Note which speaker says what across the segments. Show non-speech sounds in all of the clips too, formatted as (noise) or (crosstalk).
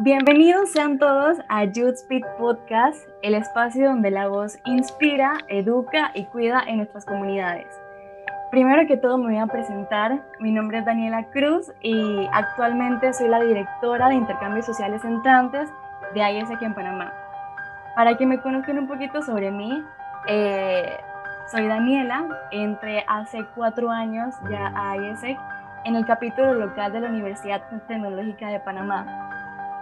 Speaker 1: Bienvenidos sean todos a Youth Speed Podcast, el espacio donde la voz inspira, educa y cuida en nuestras comunidades. Primero que todo me voy a presentar, mi nombre es Daniela Cruz y actualmente soy la directora de intercambios sociales entrantes de IES aquí en Panamá. Para que me conozcan un poquito sobre mí, eh, soy Daniela, entré hace cuatro años ya a en el capítulo local de la Universidad Tecnológica de Panamá.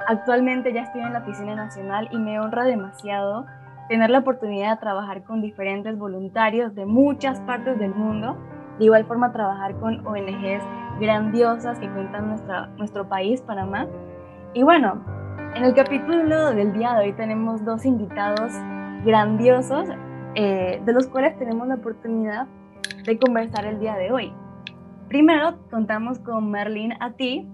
Speaker 1: Actualmente ya estoy en la oficina nacional y me honra demasiado tener la oportunidad de trabajar con diferentes voluntarios de muchas partes del mundo, de igual forma trabajar con ONGs grandiosas que cuentan nuestra, nuestro país, Panamá. Y bueno, en el capítulo del día de hoy tenemos dos invitados grandiosos, eh, de los cuales tenemos la oportunidad de conversar el día de hoy. Primero, contamos con Merlin Ati,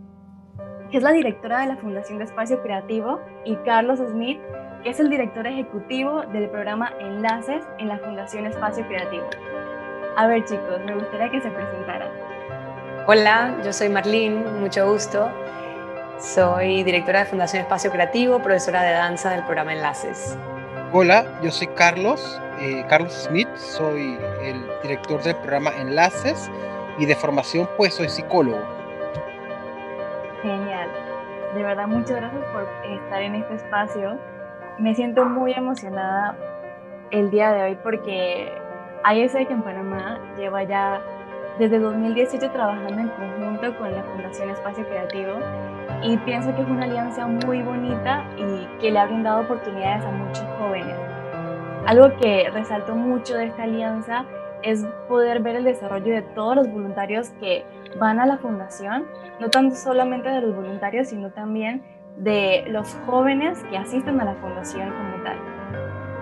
Speaker 1: que es la directora de la Fundación de Espacio Creativo, y Carlos Smith, que es el director ejecutivo del programa Enlaces en la Fundación Espacio Creativo. A ver chicos, me gustaría que se presentaran.
Speaker 2: Hola, yo soy Marlene, mucho gusto. Soy directora de Fundación Espacio Creativo, profesora de danza del programa Enlaces.
Speaker 3: Hola, yo soy Carlos, eh, Carlos Smith, soy el director del programa Enlaces y de formación pues soy psicólogo.
Speaker 1: De verdad muchas gracias por estar en este espacio. Me siento muy emocionada el día de hoy porque ISEC en Panamá lleva ya desde 2018 trabajando en conjunto con la Fundación Espacio Creativo y pienso que es una alianza muy bonita y que le ha brindado oportunidades a muchos jóvenes. Algo que resaltó mucho de esta alianza es poder ver el desarrollo de todos los voluntarios que van a la fundación, no tanto solamente de los voluntarios, sino también de los jóvenes que asisten a la fundación como tal.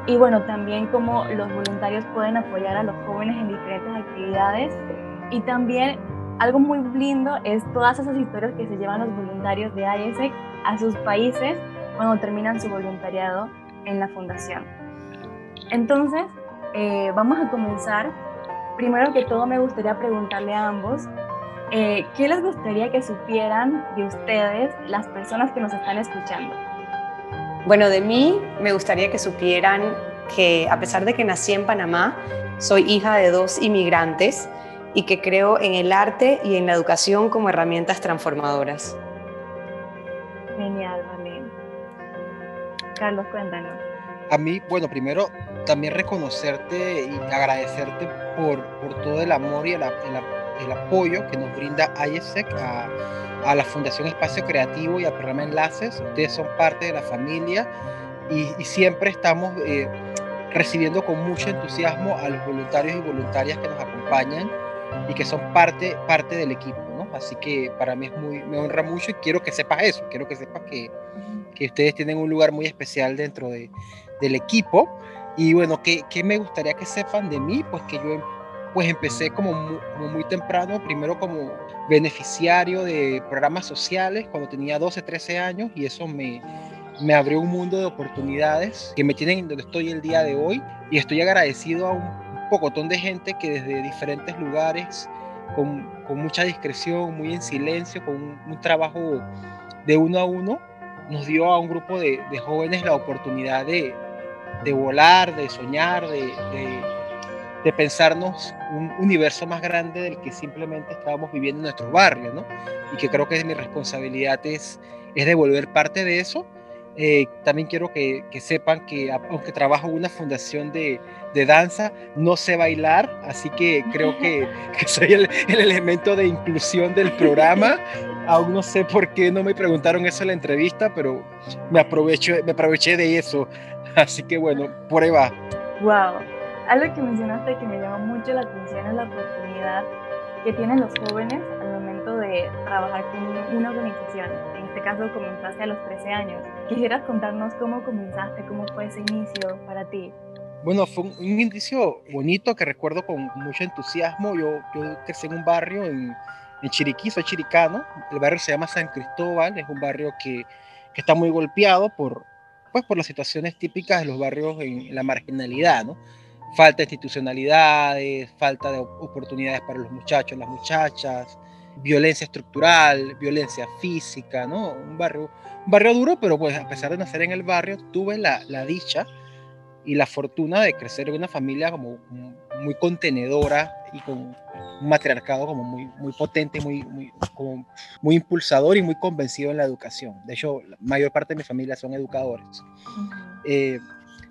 Speaker 1: Y bueno, también cómo los voluntarios pueden apoyar a los jóvenes en diferentes actividades y también algo muy lindo es todas esas historias que se llevan los voluntarios de IESEC a sus países cuando terminan su voluntariado en la fundación. Entonces, eh, vamos a comenzar. Primero que todo, me gustaría preguntarle a ambos, eh, ¿qué les gustaría que supieran de ustedes las personas que nos están escuchando?
Speaker 2: Bueno, de mí me gustaría que supieran que a pesar de que nací en Panamá, soy hija de dos inmigrantes y que creo en el arte y en la educación como herramientas transformadoras.
Speaker 1: Genial, Marlene. Carlos, cuéntanos.
Speaker 3: A mí, bueno, primero también reconocerte y agradecerte por, por todo el amor y el, el, apoyo que nos brinda IESEC a, a, la Fundación Espacio Creativo y al programa Enlaces. Ustedes son parte de la familia y, y siempre estamos eh, recibiendo con mucho entusiasmo a los voluntarios y voluntarias que nos acompañan y que son parte, parte del equipo, ¿no? Así que para mí es muy, me honra mucho y quiero que sepas eso, quiero que sepas que, que ustedes tienen un lugar muy especial dentro de, del equipo. Y bueno, ¿qué, ¿qué, me gustaría que sepan de mí? Pues que yo pues empecé como muy, como muy temprano, primero como beneficiario de programas sociales cuando tenía 12, 13 años y eso me, me abrió un mundo de oportunidades que me tienen donde estoy el día de hoy y estoy agradecido a un pocotón de gente que desde diferentes lugares, con, con mucha discreción, muy en silencio, con un, un, trabajo de uno a uno, nos dio a un grupo de, de jóvenes la oportunidad de, de, volar, de soñar, de, de, pensarnos un universo más grande del que simplemente estábamos viviendo en nuestro barrio, ¿no? Y que creo que mi responsabilidad es, es devolver parte de eso eh, también quiero que, que, sepan que aunque trabajo en una fundación de, de, danza, no sé bailar, así que creo que, (laughs) que soy el, el, elemento de inclusión del programa. (laughs) Aún no sé por qué no me preguntaron eso en la entrevista, pero me, aprovecho, me aproveché de eso. Así que bueno, por ahí va.
Speaker 1: Wow, algo que mencionaste que me llama mucho la atención es la oportunidad que tienen los jóvenes al momento de trabajar con una organización este caso comenzaste a los 13 años. ¿Quisieras contarnos cómo comenzaste, cómo fue ese inicio para ti?
Speaker 3: Bueno, fue un, un inicio bonito que recuerdo con mucho entusiasmo. Yo, yo crecí en un barrio en, en Chiriquí, soy chiricano. El barrio se llama San Cristóbal, es un barrio que, que está muy golpeado por, pues, por las situaciones típicas de los barrios en, la marginalidad, ¿no? Falta de institucionalidades, falta de oportunidades para los muchachos, las muchachas, violencia estructural, violencia física, ¿no? Un barrio, barrio duro, pero pues a pesar de nacer en el barrio, tuve la, la dicha y la fortuna de crecer en una familia como muy contenedora y con un matriarcado como muy, muy potente, muy, muy, como muy impulsador y muy convencido en la educación. De hecho, la mayor parte de mi familia son educadores. eh,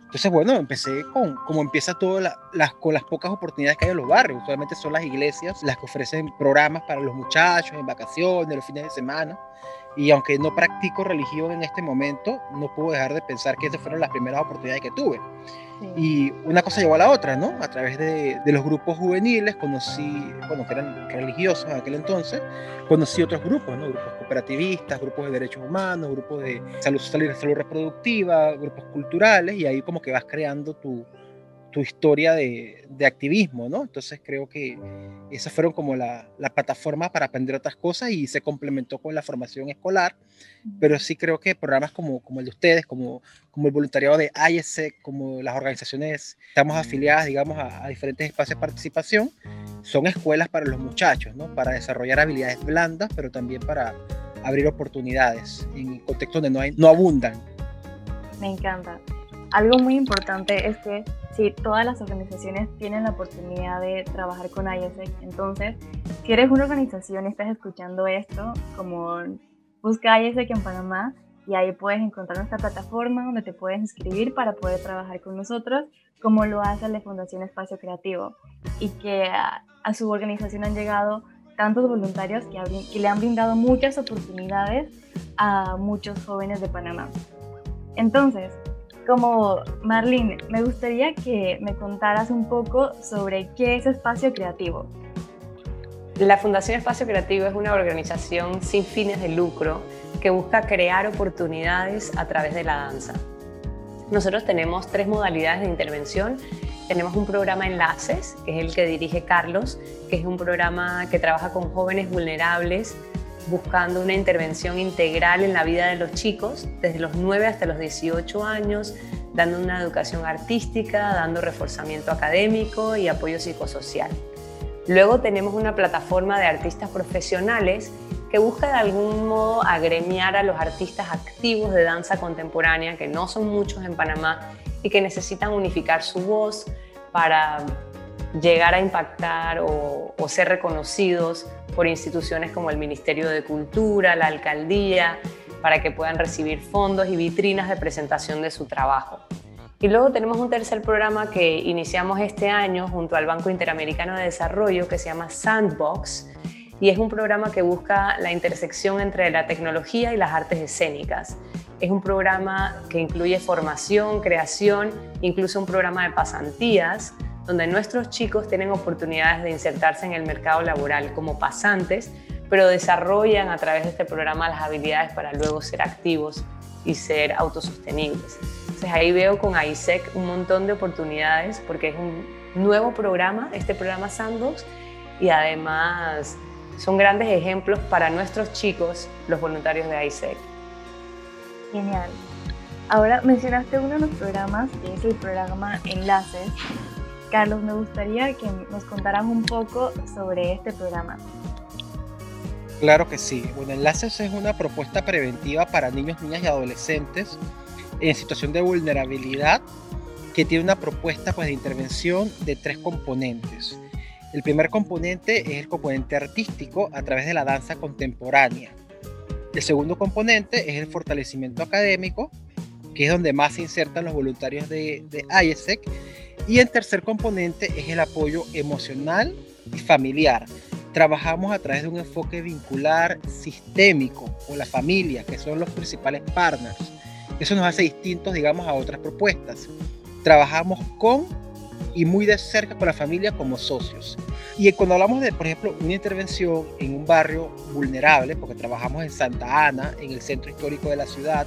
Speaker 3: entonces, bueno, empecé con como empieza todo las, con las pocas oportunidades que hay en los barrios. Usualmente son las iglesias las que ofrecen programas para los muchachos en vacaciones, los fines de semana. Y aunque no practico religión en este momento, no puedo dejar de pensar que esas fueron las primeras oportunidades que tuve. Y una cosa llevó a la otra, ¿no? A través de, de, los grupos juveniles conocí, bueno, que eran religiosos en aquel entonces, conocí otros grupos, ¿no? Grupos cooperativistas, grupos de derechos humanos, grupos de salud, salud, salud reproductiva, grupos culturales, y ahí como que vas creando tu, tu historia de, de, activismo, ¿no? Entonces creo que esas fueron como la, la, plataforma para aprender otras cosas y se complementó con la formación escolar, pero sí creo que programas como, como el de ustedes, como, como el voluntariado de IESEC, como las organizaciones, estamos afiliadas, digamos, a, a, diferentes espacios de participación, son escuelas para los muchachos, ¿no? Para desarrollar habilidades blandas, pero también para abrir oportunidades en contextos donde no, hay, no abundan.
Speaker 1: Me encanta. Algo muy importante es que si todas las organizaciones tienen la oportunidad de trabajar con ISEC, entonces si eres una organización y estás escuchando esto, como busca ISEC en Panamá y ahí puedes encontrar nuestra plataforma donde te puedes inscribir para poder trabajar con nosotros, como lo hace la Fundación Espacio Creativo y que a, su organización han llegado tantos voluntarios que le han brindado muchas oportunidades a muchos jóvenes de Panamá. Entonces, como Marlene, me gustaría que me contaras un poco sobre qué es Espacio Creativo.
Speaker 2: La Fundación Espacio Creativo es una organización sin fines de lucro que busca crear oportunidades a través de la danza. Nosotros tenemos tres modalidades de intervención. Tenemos un programa Enlaces, que es el que dirige Carlos, que es un programa que trabaja con jóvenes vulnerables buscando una intervención integral en la vida de los chicos, desde los 9 hasta los 18 años, dando una educación artística, dando reforzamiento académico y apoyo psicosocial. Luego tenemos una plataforma de artistas profesionales que busca de algún modo agremiar a los artistas activos de danza contemporánea, que no son muchos en Panamá y que necesitan unificar su voz para llegar a impactar o, ser reconocidos por instituciones como el Ministerio de Cultura, la Alcaldía, para que puedan recibir fondos y vitrinas de presentación de su trabajo. Y luego tenemos un tercer programa que iniciamos este año junto al Banco Interamericano de Desarrollo que se llama Sandbox y es un programa que busca la intersección entre la tecnología y las artes escénicas. Es un programa que incluye formación, creación, incluso un programa de pasantías donde nuestros chicos tienen oportunidades de insertarse en el mercado laboral como pasantes, pero desarrollan a través de este programa las habilidades para luego ser activos y ser autosostenibles. Entonces ahí veo con AISEC un montón de oportunidades porque es un nuevo programa, este programa Sandbox, y además son grandes ejemplos para nuestros chicos, los voluntarios de AISEC.
Speaker 1: Genial. Ahora mencionaste uno de los programas, que es el programa Enlaces, Carlos, me gustaría que nos contaras un poco sobre este programa.
Speaker 3: Claro que sí. Bueno, Enlaces es una propuesta preventiva para niños, niñas y adolescentes en situación de vulnerabilidad que tiene una propuesta pues, de intervención de tres componentes. El primer componente es el componente artístico a través de la danza contemporánea. El segundo componente es el fortalecimiento académico, que es donde más se insertan los voluntarios de, de IESEC y el tercer componente es el apoyo emocional y familiar. Trabajamos a través de un enfoque vincular sistémico con la familia, que son los principales partners. Eso nos hace distintos, digamos, a otras propuestas. Trabajamos con y muy de cerca con la familia como socios. Y cuando hablamos de, por ejemplo, una intervención en un barrio vulnerable, porque trabajamos en Santa Ana, en el centro histórico de la ciudad,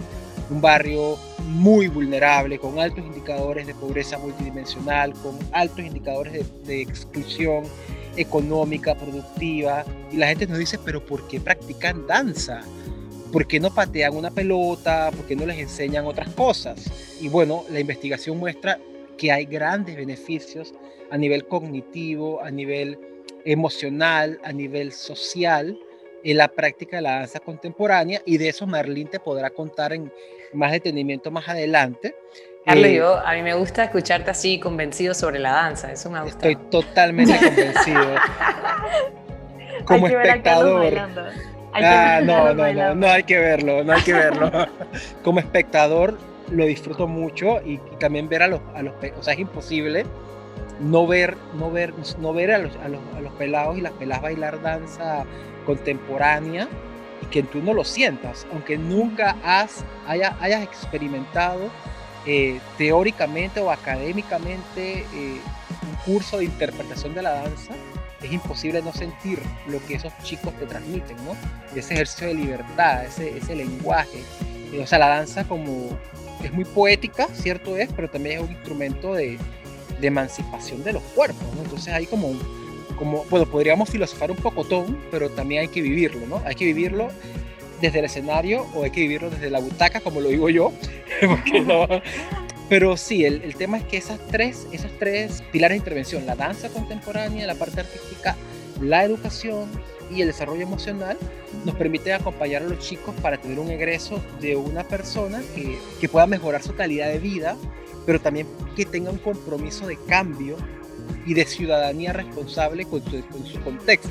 Speaker 3: un barrio muy vulnerable, con altos indicadores de pobreza multidimensional, con altos indicadores de, exclusión económica, productiva. Y la gente nos dice, pero ¿por qué practican danza? ¿Por qué no patean una pelota? ¿Por qué no les enseñan otras cosas? Y bueno, la investigación muestra que hay grandes beneficios a nivel cognitivo, a nivel emocional, a nivel social, en la práctica de la danza contemporánea y de eso Marlene te podrá contar en más detenimiento más adelante.
Speaker 2: Carlos, eh, yo, a mí me gusta escucharte así convencido sobre la danza, eso me gusta.
Speaker 3: Estoy totalmente (laughs) convencido. Como espectador. Ah, no, no, no, no hay que verlo, no hay que verlo. (laughs) Como espectador lo disfruto mucho y, también ver a los, a los, o sea, es imposible no ver, no ver, no ver a los, a los, a los pelados y las peladas bailar danza contemporánea y que tú no lo sientas, aunque nunca has, haya, hayas experimentado eh, teóricamente o académicamente eh, un curso de interpretación de la danza, es imposible no sentir lo que esos chicos te transmiten, ¿no? Ese ejercicio de libertad, ese, ese lenguaje. o sea, la danza como es muy poética, cierto es, pero también es un instrumento de, de emancipación de los cuerpos, ¿no? Entonces hay como, como, bueno, podríamos filosofar un poco todo, pero también hay que vivirlo, ¿no? Hay que vivirlo desde el escenario o hay que vivirlo desde la butaca, como lo digo yo, (laughs) no, pero sí, el, el, tema es que esas tres, esas tres pilares de intervención, la danza contemporánea, la parte artística, la educación y el desarrollo emocional, nos permiten acompañar a los chicos para tener un egreso de una persona que, que pueda mejorar su calidad de vida pero también que tenga un compromiso de cambio y de ciudadanía responsable con su, con su contexto.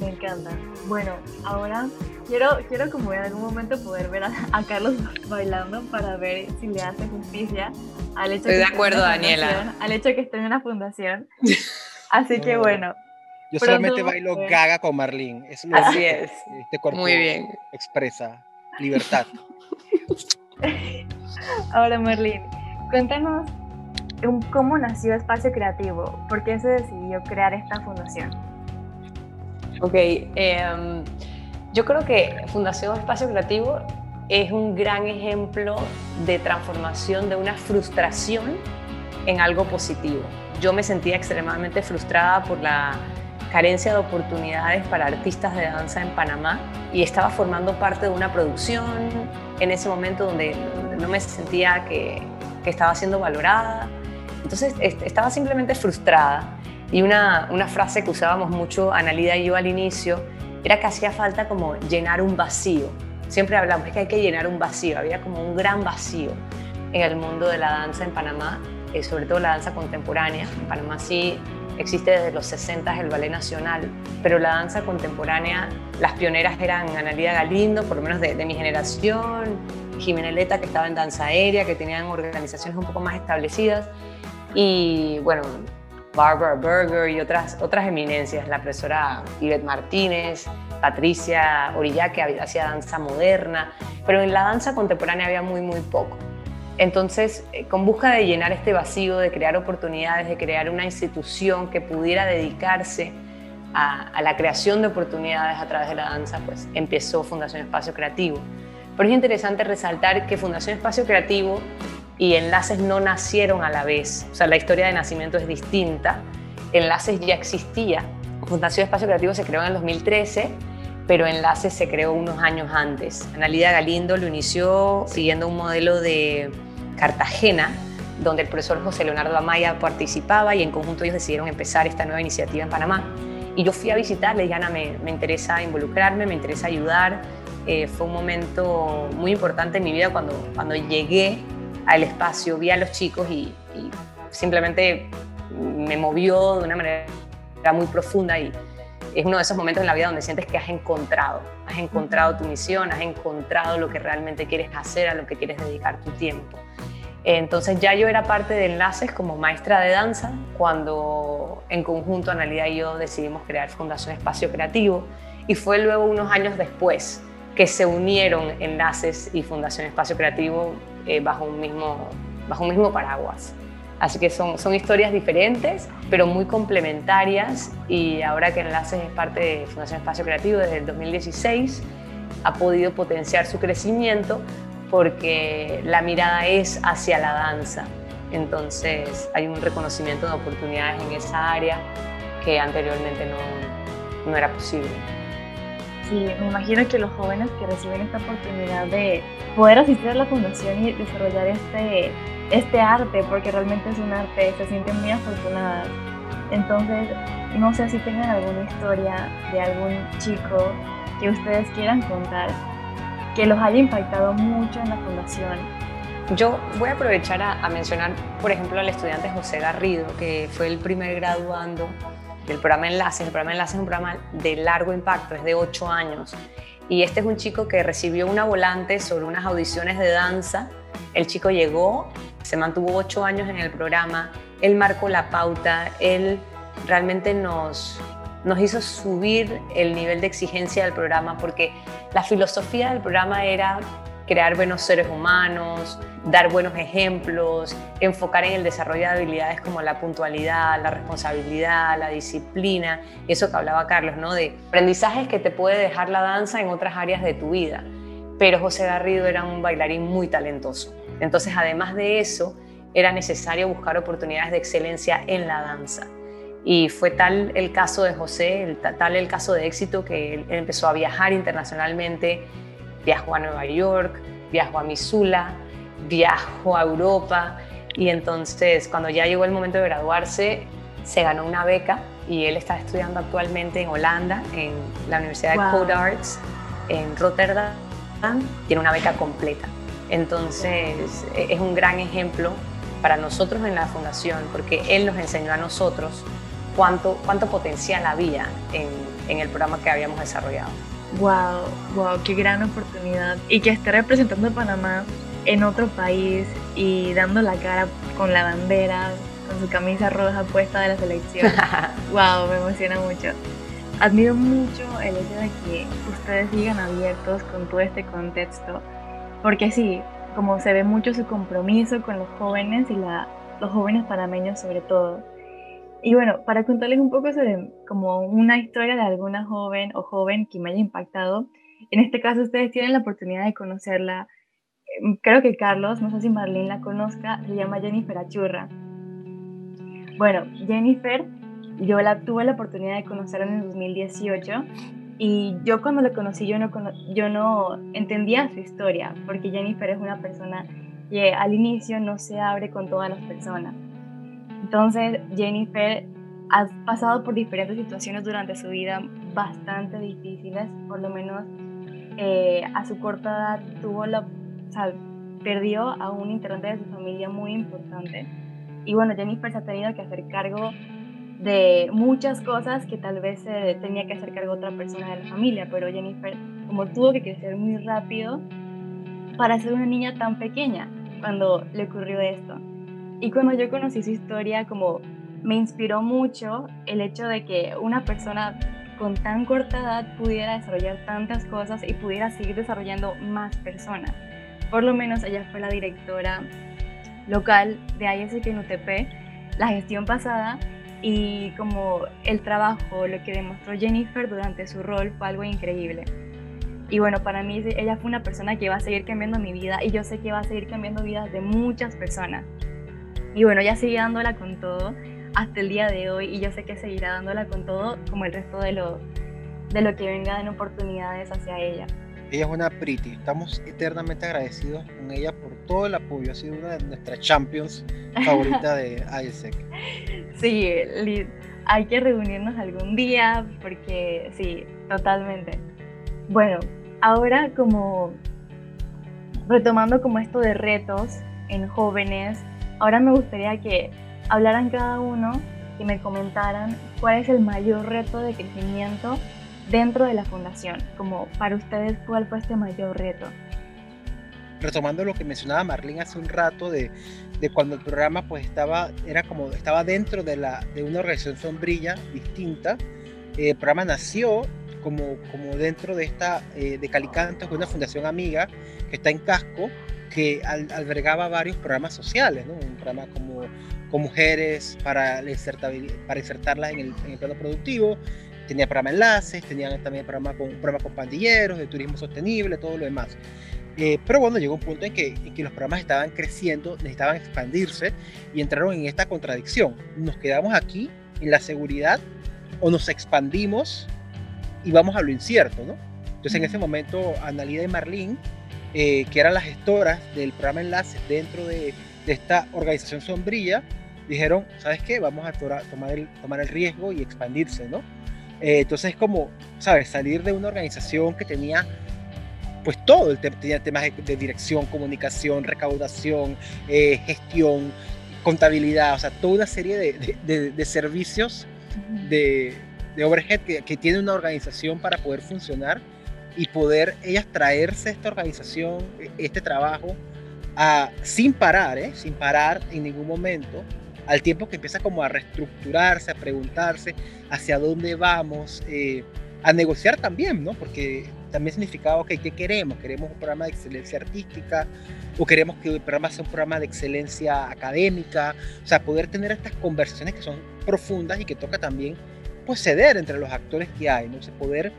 Speaker 1: Me encanta. Bueno, ahora quiero, quiero como en algún momento poder ver a, Carlos bailando para ver si le hace justicia al hecho
Speaker 2: Estoy de acuerdo, Daniela.
Speaker 1: Al hecho que esté en una fundación. (laughs) Así que bueno.
Speaker 3: Yo solamente bailo gaga con Marlene.
Speaker 2: Es lo Así es.
Speaker 3: Este cuerpo Muy bien. expresa libertad. (laughs)
Speaker 1: Ahora, Merlin, cuéntanos cómo nació Espacio Creativo, por qué se decidió crear esta fundación.
Speaker 2: Ok, em, yo creo que Fundación Espacio Creativo es un gran ejemplo de transformación de una frustración en algo positivo. Yo me sentía extremadamente frustrada por la carencia de oportunidades para artistas de danza en Panamá y estaba formando parte de una producción en ese momento donde no me sentía que, que estaba siendo valorada. Entonces estaba simplemente frustrada y una, una frase que usábamos mucho Analida y yo al inicio era que hacía falta como llenar un vacío. Siempre hablamos que hay que llenar un vacío, había como un gran vacío en el mundo de la danza en Panamá, eh, sobre todo la danza contemporánea. En Panamá sí existe desde los 60 el Ballet Nacional, pero la danza contemporánea, las pioneras eran Analia Galindo, por lo menos de, mi generación, Jimena Leta, que estaba en danza aérea, que tenían organizaciones un poco más establecidas, y bueno, Barbara Berger y otras, otras eminencias, la profesora Yvette Martínez, Patricia Orilla, que hacía danza moderna, pero en la danza contemporánea había muy, muy poco. Entonces, eh, con busca de llenar este vacío, de crear oportunidades, de crear una institución que pudiera dedicarse a, la creación de oportunidades a través de la danza, pues empezó Fundación Espacio Creativo. Pero es interesante resaltar que Fundación Espacio Creativo y Enlaces no nacieron a la vez, o sea, la historia de nacimiento es distinta. Enlaces ya existía. Fundación Espacio Creativo se creó en el 2013 pero Enlaces se creó unos años antes. Analida Galindo lo inició siguiendo un modelo de Cartagena, donde el profesor José Leonardo Amaya participaba y en conjunto ellos decidieron empezar esta nueva iniciativa en Panamá. Y yo fui a visitarle, dije, Ana, me, me interesa involucrarme, me interesa ayudar. Eh, fue un momento muy importante en mi vida cuando, cuando llegué al espacio, vi a los chicos y, y simplemente me movió de una manera muy profunda y es uno de esos momentos en la vida donde sientes que has encontrado, has encontrado tu misión, has encontrado lo que realmente quieres hacer, a lo que quieres dedicar tu tiempo. Entonces ya yo era parte de Enlaces como maestra de danza cuando en conjunto Analia y yo decidimos crear Fundación Espacio Creativo y fue luego unos años después que se unieron Enlaces y Fundación Espacio Creativo eh, bajo, un mismo, bajo un mismo paraguas. Así que son, son historias diferentes, pero muy complementarias y ahora que Enlaces es parte de Fundación Espacio Creativo desde el 2016, ha podido potenciar su crecimiento porque la mirada es hacia la danza. Entonces hay un reconocimiento de oportunidades en esa área que anteriormente no, no era posible.
Speaker 1: Sí, me imagino que los jóvenes que reciben esta oportunidad de poder asistir a la fundación y desarrollar este, este arte, porque realmente es un arte, se sienten muy afortunadas. Entonces, no sé si tengan alguna historia de algún chico que ustedes quieran contar que los haya impactado mucho en la fundación.
Speaker 2: Yo voy a aprovechar a, mencionar, por ejemplo, al estudiante José Garrido, que fue el primer graduando del programa Enlaces. El programa Enlaces es un programa de largo impacto, es de ocho años. Y este es un chico que recibió una volante sobre unas audiciones de danza. El chico llegó, se mantuvo ocho años en el programa, él marcó la pauta, él realmente nos, nos hizo subir el nivel de exigencia del programa porque la filosofía del programa era crear buenos seres humanos, dar buenos ejemplos, enfocar en el desarrollo de habilidades como la puntualidad, la responsabilidad, la disciplina, eso que hablaba Carlos, ¿no? De aprendizajes que te puede dejar la danza en otras áreas de tu vida. Pero José Garrido era un bailarín muy talentoso. Entonces, además de eso, era necesario buscar oportunidades de excelencia en la danza. Y fue tal el caso de José, tal el caso de éxito que él, empezó a viajar internacionalmente, viajó a Nueva York, viajó a Missoula, viajó a Europa y entonces cuando ya llegó el momento de graduarse se ganó una beca y él está estudiando actualmente en Holanda, en la Universidad de Code Arts, en Rotterdam, tiene una beca completa. Entonces e, es un gran ejemplo para nosotros en la fundación porque él nos enseñó a nosotros cuánto, cuánto potencial había en, en el programa que habíamos desarrollado.
Speaker 1: Wow, wow, qué gran oportunidad. Y que esté representando a Panamá en otro país y dando la cara con la bandera, con su camisa roja puesta de la selección. (laughs) wow, me emociona mucho. Admiro mucho el hecho de que ustedes sigan abiertos con todo este contexto, porque sí, como se ve mucho su compromiso con los jóvenes y la, los jóvenes panameños sobre todo y bueno, para contarles un poco sobre como una historia de alguna joven o joven que me haya impactado, en este caso ustedes tienen la oportunidad de conocerla. Em, creo que Carlos, no sé si Marlene la conozca, se llama Jennifer Achurra. Bueno, Jennifer, yo la tuve la oportunidad de conocerla en el 2018 y yo cuando la conocí yo no, yo no entendía su historia, porque Jennifer es una persona que al inicio no se abre con todas las personas entonces, Jennifer ha pasado por diferentes situaciones durante su vida bastante difíciles, por lo menos eh, a su corta edad tuvo la, perdió a un integrante de su familia muy importante. Y bueno, Jennifer se ha tenido que hacer cargo de muchas cosas que tal vez se tenía que hacer cargo otra persona de la familia, pero Jennifer como tuvo que crecer muy rápido para ser una niña tan pequeña cuando le ocurrió esto. Y cuando yo conocí su historia, como me inspiró mucho el hecho de que una persona con tan corta edad pudiera desarrollar tantas cosas y pudiera seguir desarrollando más personas. Por lo menos ella fue la directora local de ISK en UTP la gestión pasada y como el trabajo, lo que demostró Jennifer durante su rol fue algo increíble. Y bueno, para mí ella fue una persona que va a seguir cambiando mi vida y yo sé que va a seguir cambiando vidas de muchas personas. Y bueno, ella sigue dándola con todo hasta el día de hoy y yo sé que seguirá dándola con todo como el resto de lo, de lo que venga en oportunidades hacia ella.
Speaker 3: Ella es una pretty, estamos eternamente agradecidos con ella por todo el apoyo, ha sido una de nuestras champions (laughs) favoritas de ISEC.
Speaker 1: Sí, hay que reunirnos algún día porque sí, totalmente. Bueno, ahora como retomando como esto de retos en jóvenes, Ahora me gustaría que hablaran cada uno, y me comentaran cuál es el mayor reto de crecimiento dentro de la fundación, como para ustedes cuál fue este mayor reto.
Speaker 3: Retomando lo que mencionaba Marlene hace un rato de, de cuando el programa pues estaba, era como, estaba dentro de, la, de una organización sombrilla distinta, eh, el programa nació como, como dentro de esta, eh, de Calicantos, una fundación amiga que está en Casco, que albergaba varios programas sociales, ¿no? un programa como con mujeres para, para insertarlas en el, en el, plano productivo, tenía programa enlaces, tenía también programa con, programa con pandilleros, de turismo sostenible, todo lo demás. Eh, pero bueno, llegó un punto en que, en que los programas estaban creciendo, necesitaban expandirse y entraron en esta contradicción. Nos quedamos aquí en la seguridad o nos expandimos y vamos a lo incierto, ¿no? Entonces en ese momento Analida y Marlene eh, que eran las gestoras del programa Enlace dentro de, esta organización sombrilla, dijeron, ¿sabes qué? Vamos a tomar el, tomar el riesgo y expandirse, ¿no? Eh, entonces, como, ¿sabes? Salir de una organización que tenía pues todo, el tenía temas de, dirección, comunicación, recaudación, eh, gestión, contabilidad, o sea, toda una serie de, de, servicios de, overhead que, que, tiene una organización para poder funcionar y poder ellas traerse esta organización, e, este trabajo, a, sin parar, ¿eh? sin parar en ningún momento, al tiempo que empieza como a reestructurarse, a preguntarse hacia dónde vamos, eh, a negociar también, ¿no? Porque también significaba, ok, ¿qué queremos? ¿Queremos un programa de excelencia artística? ¿O queremos que el programa sea un programa de excelencia académica? O sea, poder tener estas conversaciones que son profundas y que toca también, pues, ceder entre los actores que hay, ¿no? O poder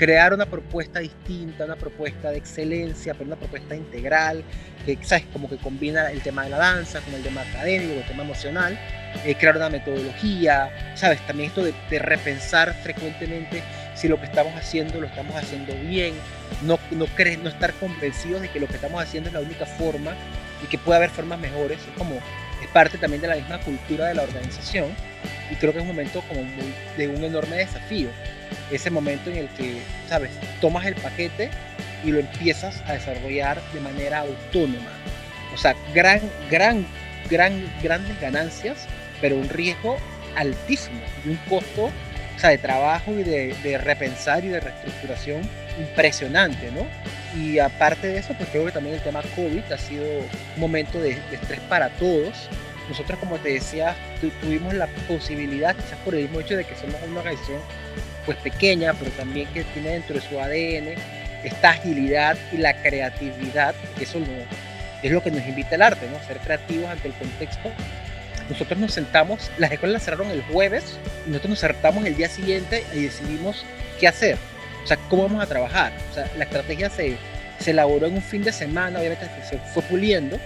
Speaker 3: crear una propuesta distinta, una propuesta de excelencia, pero una propuesta integral, que, ¿sabes? Como que combina el tema de la danza con el tema académico, el tema emocional, eh, crear una metodología, ¿sabes? También esto de, repensar frecuentemente si lo que estamos haciendo lo estamos haciendo bien, no, no, no estar convencidos de que lo que estamos haciendo es la única forma y que puede haber formas mejores, es como es parte también de la misma cultura de la organización y creo que es un momento como de un enorme desafío, ese momento en el que, sabes, tomas el paquete y lo empiezas a desarrollar de manera autónoma. O sea, gran, gran, gran, grandes ganancias, pero un riesgo altísimo y un costo de trabajo y de, repensar y de reestructuración impresionante, ¿no? Y aparte de eso, pues creo que también el tema COVID ha sido un momento de, estrés para todos. Nosotros, como te decía, tuvimos la posibilidad, quizás por el mismo hecho de que somos una organización pues pequeña, pero también que tiene dentro de su ADN esta agilidad y la creatividad, que eso es lo que nos invita el arte, ¿no? Ser creativos ante el contexto nosotros nos sentamos, las escuelas las cerraron el jueves, y nosotros nos sentamos el día siguiente y decidimos qué hacer, o sea, cómo vamos a trabajar. O sea, la estrategia se, se elaboró en un fin de semana, obviamente se fue puliendo,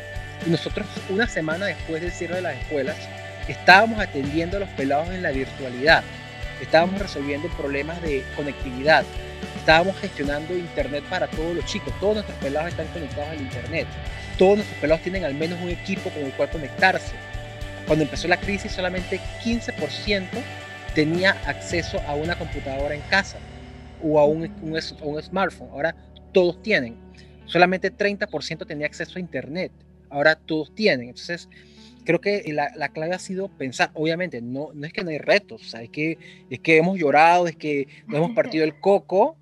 Speaker 3: y nosotros una semana después del cierre de las escuelas estábamos atendiendo a los pelados en la virtualidad, estábamos resolviendo problemas de conectividad, estábamos gestionando internet para todos los chicos, todos nuestros pelados están conectados al internet, todos nuestros pelados tienen al menos un equipo con el cual conectarse cuando empezó la crisis, solamente 15% tenía acceso a una computadora en casa o a un, un, smartphone. Ahora todos tienen. Solamente 30% tenía acceso a Internet. Ahora todos tienen. Entonces, creo que la, la, clave ha sido pensar, obviamente, no, no es que no hay retos, es, que, es que hemos llorado, es que no hemos partido el (laughs) coco,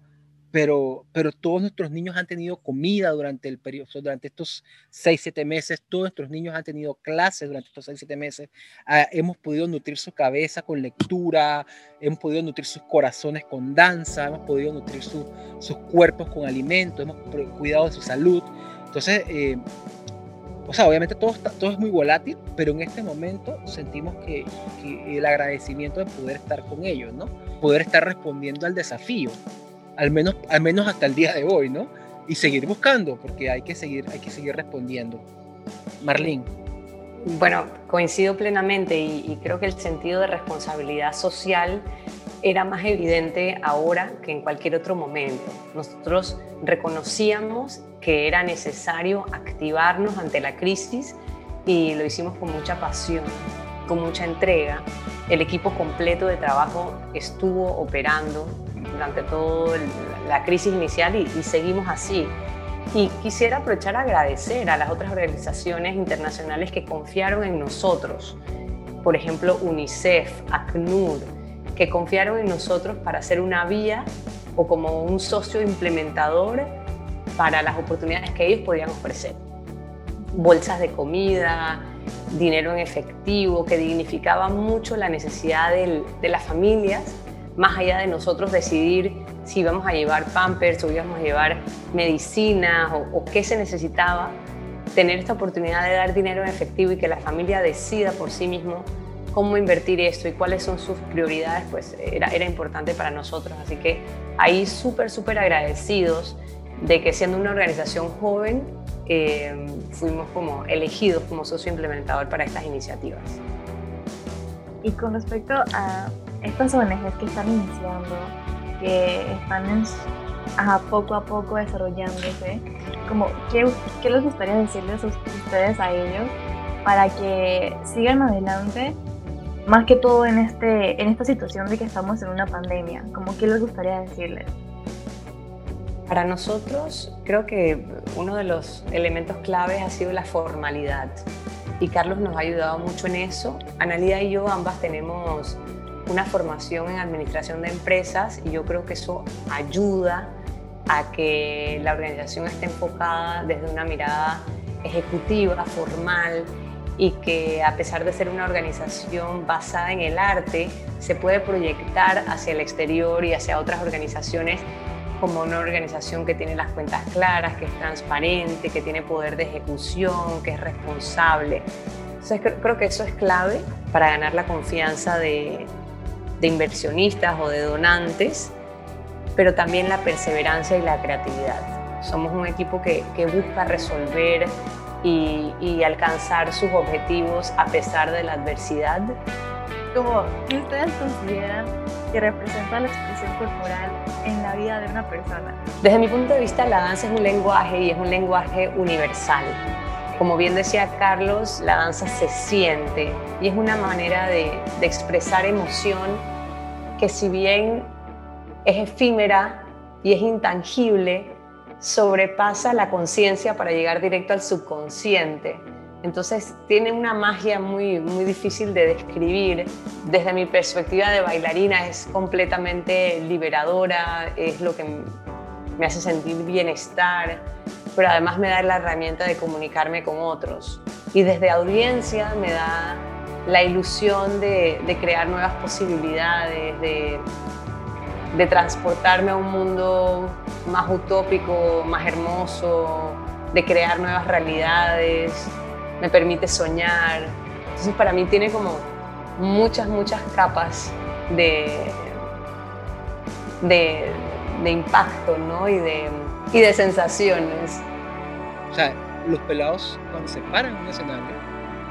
Speaker 3: pero, pero todos nuestros niños han tenido comida durante el periodo, durante estos seis, siete meses, todos nuestros niños han tenido clases durante estos seis, siete meses, ah, hemos podido nutrir su cabeza con lectura, hemos podido nutrir sus corazones con danza, hemos podido nutrir sus cuerpos con alimento, hemos cuidado de su salud. Entonces, eh, o sea, obviamente todo, todo es muy volátil, pero en este momento sentimos que, que el agradecimiento de poder estar con ellos, ¿no? Poder estar respondiendo al desafío al menos, al menos hasta el día de hoy, ¿no? Y seguir buscando, porque hay que seguir, hay que seguir respondiendo. Marlene.
Speaker 2: Bueno, coincido plenamente y, creo que el sentido de responsabilidad social era más evidente ahora que en cualquier otro momento. Nosotros reconocíamos que era necesario activarnos ante la crisis y lo hicimos con mucha pasión, con mucha entrega. El equipo completo de trabajo estuvo operando durante toda la crisis inicial y, seguimos así. Y quisiera aprovechar a agradecer a las otras organizaciones internacionales que confiaron en nosotros. Por ejemplo, UNICEF, ACNUR, que confiaron en nosotros para ser una vía o como un socio implementador para las oportunidades que ellos podían ofrecer. Bolsas de comida, dinero en efectivo, que dignificaba mucho la necesidad de las familias más allá de nosotros decidir si íbamos a llevar pampers o íbamos a llevar medicinas o, qué se necesitaba, tener esta oportunidad de dar dinero en efectivo y que la familia decida por sí mismo cómo invertir esto y cuáles son sus prioridades, pues era, era importante para nosotros. Así que ahí súper, súper agradecidos de que siendo una organización joven, eh, fuimos como elegidos como socio implementador para estas iniciativas.
Speaker 1: Y con respecto a estas ONGs que están iniciando, que están poco a poco desarrollándose, como, ¿qué, ¿qué, les gustaría decirles a ustedes a ellos para que sigan adelante, más que todo en, este, en esta situación de que estamos en una pandemia? ¿Cómo qué les gustaría decirles?
Speaker 2: Para nosotros, creo que uno de los elementos claves ha sido la formalidad. Y Carlos nos ha ayudado mucho en eso. Analia y yo ambas tenemos una formación en administración de empresas y yo creo que eso ayuda a que la organización esté enfocada desde una mirada ejecutiva, formal y que a pesar de ser una organización basada en el arte, se puede proyectar hacia el exterior y hacia otras organizaciones como una organización que tiene las cuentas claras, que es transparente, que tiene poder de ejecución, que es responsable. Entonces creo que eso es clave para ganar la confianza de, de inversionistas o de donantes, pero también la perseverancia y la creatividad. Somos un equipo que, que busca resolver y, y, alcanzar sus objetivos a pesar de la adversidad.
Speaker 1: Como, ¿qué ustedes consideran que representa la expresión corporal vida de una persona?
Speaker 2: Desde mi punto de vista, la danza es un lenguaje y es un lenguaje universal. Como bien decía Carlos, la danza se siente y es una manera de, de expresar emoción que si bien es efímera y es intangible, sobrepasa la conciencia para llegar directo al subconsciente. Entonces tiene una magia muy, muy difícil de describir. Desde mi perspectiva de bailarina es completamente liberadora, es lo que me hace sentir bienestar, pero además me da la herramienta de comunicarme con otros. Y desde audiencia me da la ilusión de, crear nuevas posibilidades, de, de, transportarme a un mundo más utópico, más hermoso, de crear nuevas realidades, me permite soñar. Entonces para mí tiene como muchas, muchas capas de, de, impacto ¿no? y, de, y de sensaciones.
Speaker 3: O sea, los pelados cuando se paran en un escenario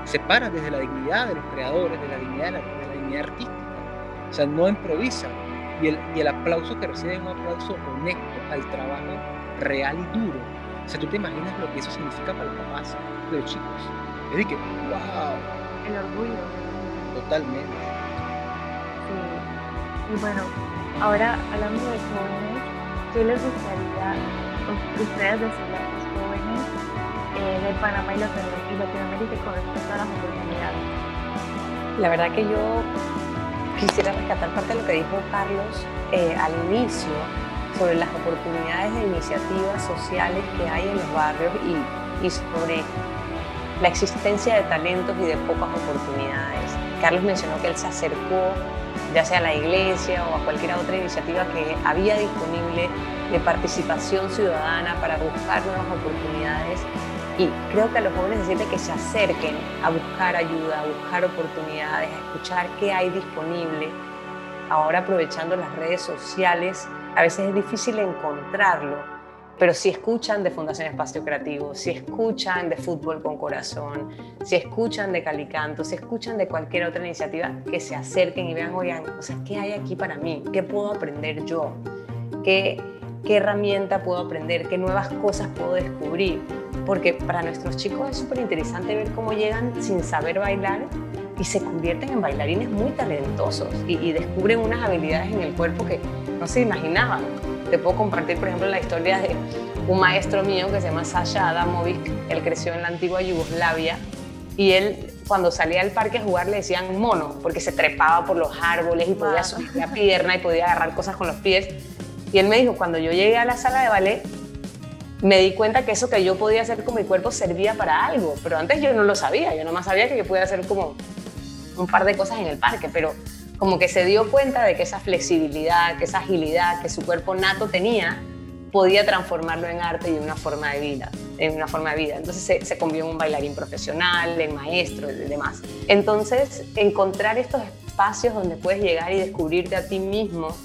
Speaker 3: se para desde la dignidad de los creadores, de la dignidad, de la, dignidad artística. O sea, no improvisa. Y el, y el aplauso que reciben es un aplauso honesto al trabajo real y duro. O sea, tú te imaginas lo que eso significa para los papás de los chicos. Es decir, que, wow.
Speaker 1: El orgullo.
Speaker 3: Totalmente.
Speaker 1: Sí. Y bueno, ahora hablando de jóvenes, ¿qué les gustaría ustedes decirle a los jóvenes eh, de Panamá y Latinoamérica con respecto a las oportunidades?
Speaker 2: La verdad que yo quisiera rescatar parte de lo que dijo Carlos eh, al inicio sobre las oportunidades de iniciativas sociales que hay en los barrios y, sobre la existencia de talentos y de pocas oportunidades. Carlos mencionó que él se acercó ya sea a la iglesia o a cualquier otra iniciativa que había disponible de participación ciudadana para buscar nuevas oportunidades y creo que a los jóvenes decirle que se acerquen a buscar ayuda, a buscar oportunidades, a escuchar qué hay disponible. Ahora aprovechando las redes sociales, a veces es difícil encontrarlo, pero si escuchan de Fundación Espacio Creativo, si escuchan de Fútbol con Corazón, si escuchan de Calicanto, si escuchan de cualquier otra iniciativa, que se acerquen y vean, oigan, o sea, ¿qué hay aquí para mí? ¿Qué puedo aprender yo? ¿Qué, qué herramienta puedo aprender? ¿Qué nuevas cosas puedo descubrir? porque para nuestros chicos es súper interesante ver cómo llegan sin saber bailar y se convierten en bailarines muy talentosos y, descubren unas habilidades en el cuerpo que no se imaginaban. Te puedo compartir, por ejemplo, la historia de un maestro mío que se llama Sasha Adamovic. Él creció en la antigua Yugoslavia y él cuando salía al parque a jugar le decían mono porque se trepaba por los árboles y podía subir la pierna y podía agarrar cosas con los pies. Y él me dijo, cuando yo llegué a la sala de ballet, me di cuenta que eso que yo podía hacer con mi cuerpo servía para algo, pero antes yo no lo sabía, yo nomás sabía que yo podía hacer como un par de cosas en el parque, pero como que se dio cuenta de que esa flexibilidad, que esa agilidad que su cuerpo nato tenía, podía transformarlo en arte y en una forma de vida, en una forma de vida. Entonces se, se convirtió en un bailarín profesional, en maestro y demás. Entonces, encontrar estos espacios donde puedes llegar y descubrirte a ti mismo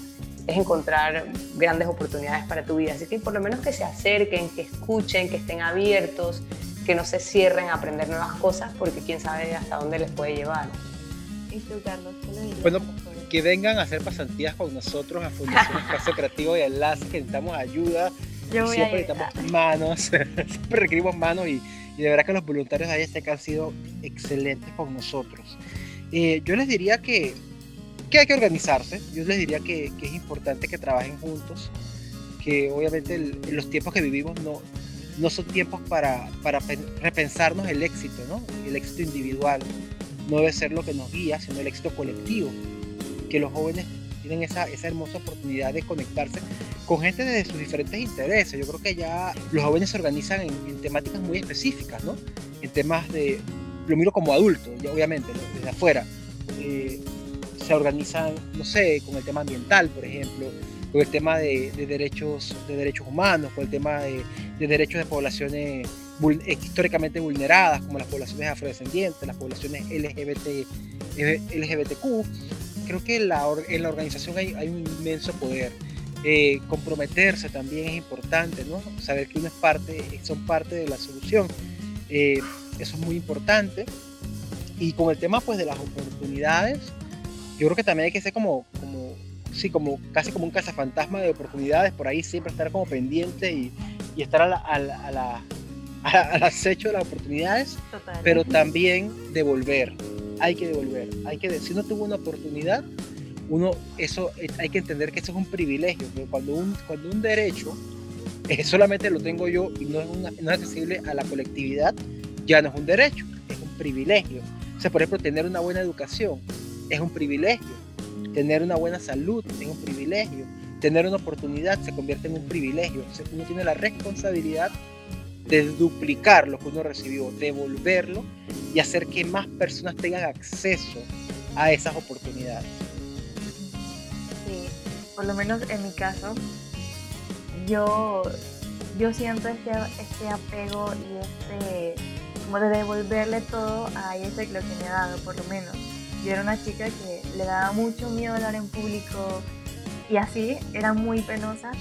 Speaker 2: es encontrar grandes oportunidades para tu vida. Así que por lo menos que se acerquen, que escuchen, que estén abiertos, que no se cierren a aprender nuevas cosas, porque quién sabe hasta dónde les puede llevar.
Speaker 3: Bueno, que vengan a hacer pasantías con nosotros a Fundación (laughs) Espacio Creativo y Enlace, que necesitamos ayuda. Yo siempre necesitamos manos, (laughs) siempre requerimos manos y, y de verdad que los voluntarios de ISEC han sido excelentes con nosotros. Eh, yo les diría que, que, hay que organizarse, yo les diría que, que es importante que trabajen juntos, que obviamente en los tiempos que vivimos no, no son tiempos para, para repensarnos el éxito, ¿no? el éxito individual no debe ser lo que nos guía, sino el éxito colectivo, que los jóvenes tienen esa, esa hermosa oportunidad de conectarse con gente de sus diferentes intereses. Yo creo que ya los jóvenes se organizan en, temáticas muy específicas, ¿no? En temas de, lo miro como adulto, ya obviamente, desde afuera. Eh, se organizan, no sé, con el tema ambiental, por ejemplo, con el tema de, derechos, de derechos humanos, con el tema de, derechos de poblaciones históricamente vulneradas, como las poblaciones afrodescendientes, las poblaciones LGBT, LGBTQ. Creo que la, en la organización hay, un inmenso poder. Eh, comprometerse también es importante, ¿no? Saber que uno es parte, son parte de la solución. Eh, eso es muy importante. Y con el tema pues de las oportunidades, yo creo que también hay que ser como, como sí, como casi como un cazafantasma de oportunidades, por ahí siempre estar como pendiente y, y estar a la, a la, al acecho de las oportunidades, pero también devolver. Hay que devolver. Hay que, si uno tuvo una oportunidad, uno, eso eh, hay que entender que eso es un privilegio. cuando un, cuando un derecho eh, solamente lo tengo yo y no es, una, no es accesible a la colectividad, ya no es un derecho, es un privilegio. O sea, por ejemplo, tener una buena educación es un privilegio. Tener una buena salud es un privilegio. Tener una oportunidad se convierte en un privilegio. uno tiene la responsabilidad de duplicar lo que uno recibió, devolverlo y hacer que más personas tengan acceso a esas oportunidades.
Speaker 1: Sí, por lo menos en mi caso, yo, yo siento este, este apego y este, como de devolverle todo a ese lo que me ha dado, por lo menos. Yo era una chica que le daba mucho miedo hablar en público y así, era muy penosa.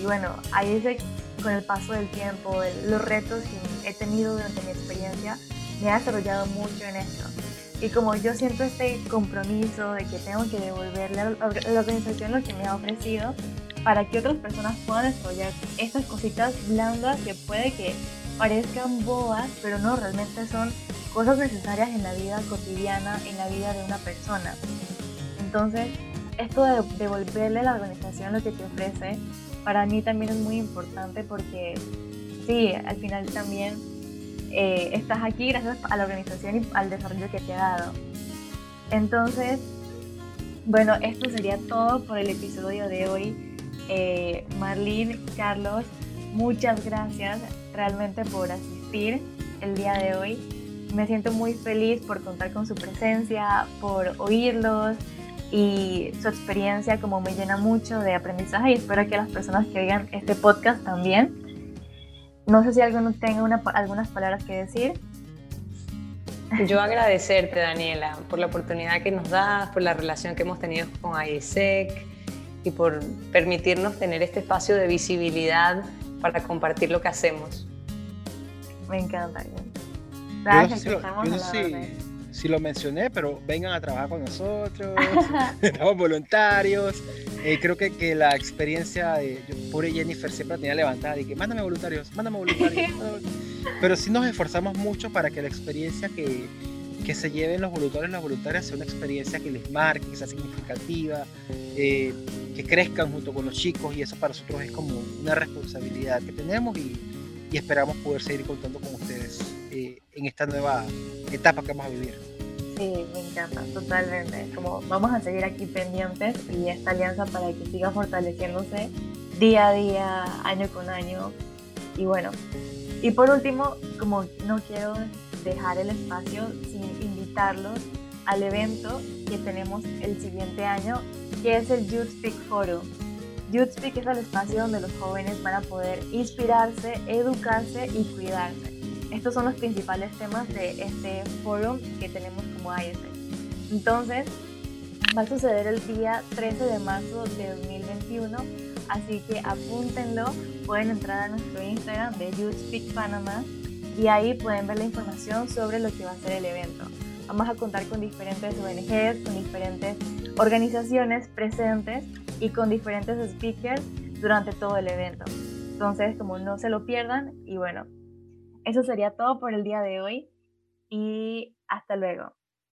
Speaker 1: Y bueno, ahí ese con el paso del tiempo, los retos que he tenido durante mi experiencia, me ha desarrollado mucho en esto. Y como yo siento este compromiso de que tengo que devolverle a la organización lo que me ha ofrecido, para que otras personas puedan desarrollar estas cositas blandas que puede que parezcan bobas, pero no, realmente son cosas necesarias en la vida cotidiana, en la vida de una persona. Entonces, esto de devolverle a la organización lo que te ofrece para mí también es muy importante porque sí, al final también eh, estás aquí gracias a la organización y al desarrollo que te ha dado. Entonces, bueno, esto sería todo por el episodio de hoy. Eh, Marlene, Carlos, muchas gracias realmente por asistir el día de hoy. Me siento muy feliz por contar con su presencia, por oírlos, y su experiencia como me llena mucho de aprendizaje y espero que las personas que oigan este podcast también. No sé si alguno tenga algunas palabras que decir.
Speaker 2: Yo agradecerte, Daniela, por la oportunidad que nos das, por la relación que hemos tenido con ISEC y por permitirnos tener este espacio de visibilidad para compartir lo que hacemos.
Speaker 1: Me encanta. Gracias, estamos
Speaker 3: si lo mencioné, pero vengan a trabajar con nosotros, (laughs) estamos voluntarios. Eh, creo que, que, la experiencia de yo, pobre Jennifer siempre tenía levantada y que mándame voluntarios, mándame voluntarios. (laughs) pero sí nos esforzamos mucho para que la experiencia que, que se lleven los voluntarios y las voluntarias sea una experiencia que les marque, que sea significativa, eh, que crezcan junto con los chicos y eso para nosotros es como una responsabilidad que tenemos y, y esperamos poder seguir contando con ustedes eh, en esta nueva etapa que vamos a vivir.
Speaker 1: Sí, me encanta, totalmente. Como vamos a seguir aquí pendientes y esta alianza para que siga fortaleciéndose día a día, año con año. Y bueno, y por último, como no quiero dejar el espacio sin invitarlos al evento que tenemos el siguiente año, que es el Youth Speak Forum. Youth Speak es el espacio donde los jóvenes van a poder inspirarse, educarse y cuidarse. Estos son los principales temas de este foro que tenemos como ISE. Entonces, va a suceder el día 13 de marzo de 2021, así que apúntenlo, pueden entrar a nuestro Instagram de Youth Speak Panama y ahí pueden ver la información sobre lo que va a ser el evento. Vamos a contar con diferentes ONGs, con diferentes organizaciones presentes y con diferentes speakers durante todo el evento. Entonces, como no se lo pierdan y bueno, eso sería todo por el día de hoy y hasta luego.